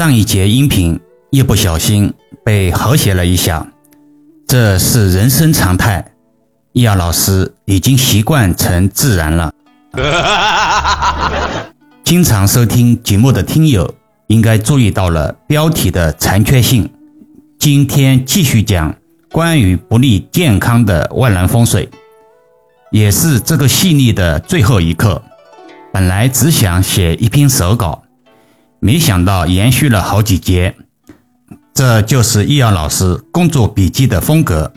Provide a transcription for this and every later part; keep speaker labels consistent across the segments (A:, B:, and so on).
A: 上一节音频一不小心被和谐了一下，这是人生常态。易遥老师已经习惯成自然了。经常收听节目的听友应该注意到了标题的残缺性。今天继续讲关于不利健康的万能风水，也是这个系列的最后一课。本来只想写一篇手稿。没想到延续了好几节，这就是易遥老师工作笔记的风格，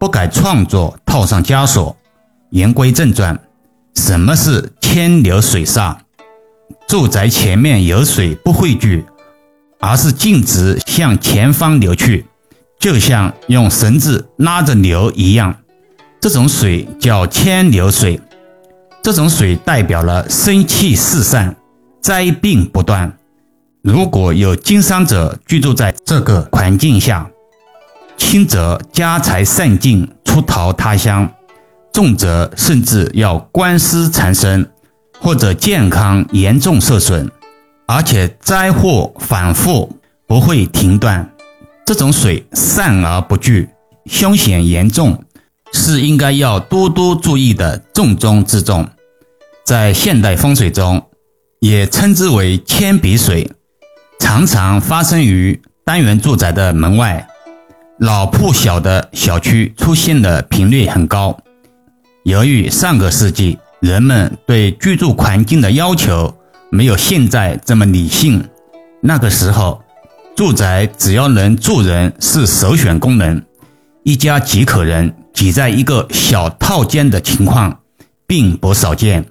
A: 不改创作套上枷锁。言归正传，什么是千流水煞？住宅前面有水不汇聚，而是径直向前方流去，就像用绳子拉着流一样。这种水叫千流水，这种水代表了生气四散，灾病不断。如果有经商者居住在这个环境下，轻则家财散尽，出逃他乡；重则甚至要官司缠身，或者健康严重受损，而且灾祸反复不会停断。这种水散而不聚，凶险严重，是应该要多多注意的重中之重。在现代风水中，也称之为铅笔水。常常发生于单元住宅的门外、老破小的小区出现的频率很高。由于上个世纪人们对居住环境的要求没有现在这么理性，那个时候住宅只要能住人是首选功能，一家几口人挤在一个小套间的情况并不少见。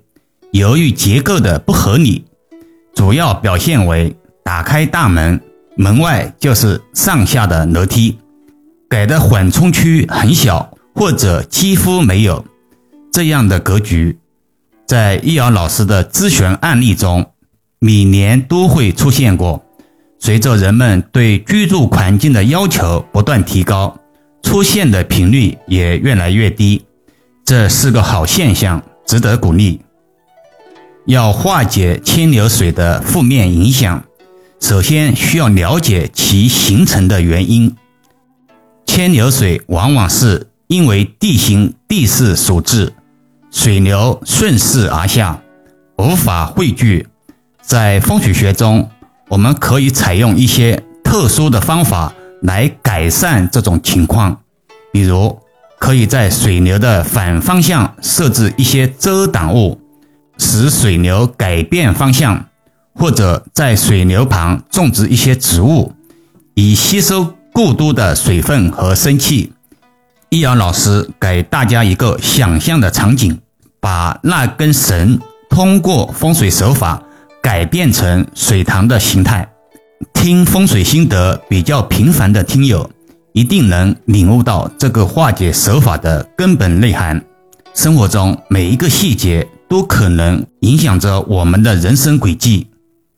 A: 由于结构的不合理，主要表现为。打开大门，门外就是上下的楼梯，改的缓冲区很小或者几乎没有。这样的格局，在易遥老师的咨询案例中，每年都会出现过。随着人们对居住环境的要求不断提高，出现的频率也越来越低，这是个好现象，值得鼓励。要化解清流水的负面影响。首先需要了解其形成的原因。牵流水往往是因为地形地势所致，水流顺势而下，无法汇聚。在风水学中，我们可以采用一些特殊的方法来改善这种情况，比如可以在水流的反方向设置一些遮挡物，使水流改变方向。或者在水流旁种植一些植物，以吸收过多的水分和生气。易遥老师给大家一个想象的场景：把那根绳通过风水手法改变成水塘的形态。听风水心得比较频繁的听友，一定能领悟到这个化解手法的根本内涵。生活中每一个细节都可能影响着我们的人生轨迹。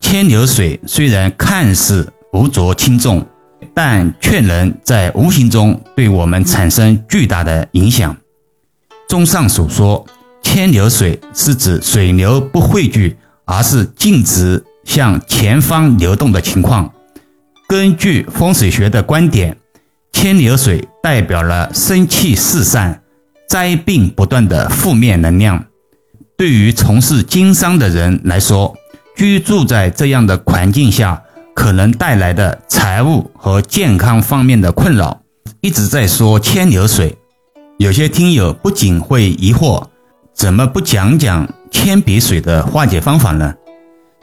A: 牵流水虽然看似无足轻重，但却能在无形中对我们产生巨大的影响。综上所说，牵流水是指水流不汇聚，而是径直向前方流动的情况。根据风水学的观点，牵流水代表了生气四散、灾病不断的负面能量。对于从事经商的人来说，居住在这样的环境下，可能带来的财务和健康方面的困扰，一直在说牵流水。有些听友不仅会疑惑，怎么不讲讲铅笔水的化解方法呢？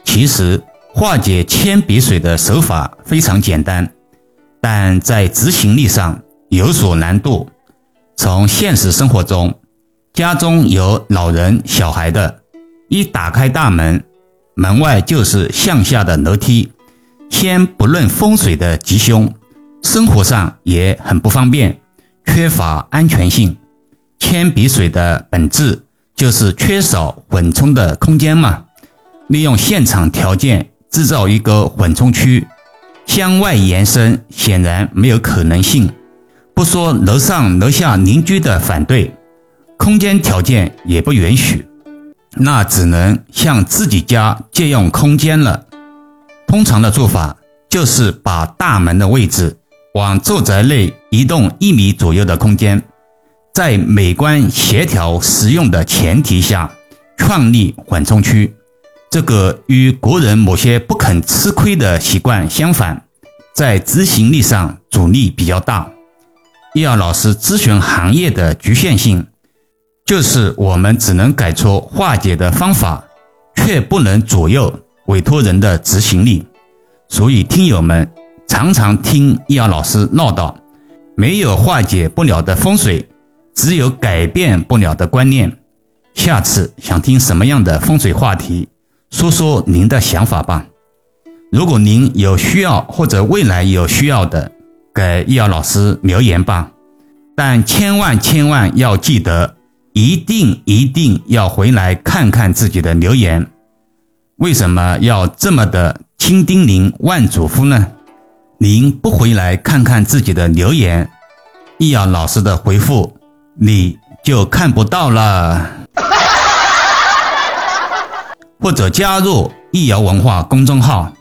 A: 其实化解铅笔水的手法非常简单，但在执行力上有所难度。从现实生活中，家中有老人、小孩的，一打开大门。门外就是向下的楼梯，先不论风水的吉凶，生活上也很不方便，缺乏安全性。铅笔水的本质就是缺少缓冲的空间嘛。利用现场条件制造一个缓冲区，向外延伸显然没有可能性。不说楼上楼下邻居的反对，空间条件也不允许。那只能向自己家借用空间了。通常的做法就是把大门的位置往住宅内移动一米左右的空间，在美观、协调、实用的前提下，创立缓冲区。这个与国人某些不肯吃亏的习惯相反，在执行力上阻力比较大。易遥老师咨询行业的局限性，就是我们只能改出化解的方法，却不能左右委托人的执行力。所以，听友们常常听易遥老师唠叨，没有化解不了的风水，只有改变不了的观念。下次想听什么样的风水话题，说说您的想法吧。如果您有需要或者未来有需要的，给易遥老师留言吧。但千万千万要记得，一定一定要回来看看自己的留言。为什么要这么的？千叮咛万嘱咐呢，您不回来看看自己的留言，易遥老师的回复你就看不到了。或者加入易遥文化公众号，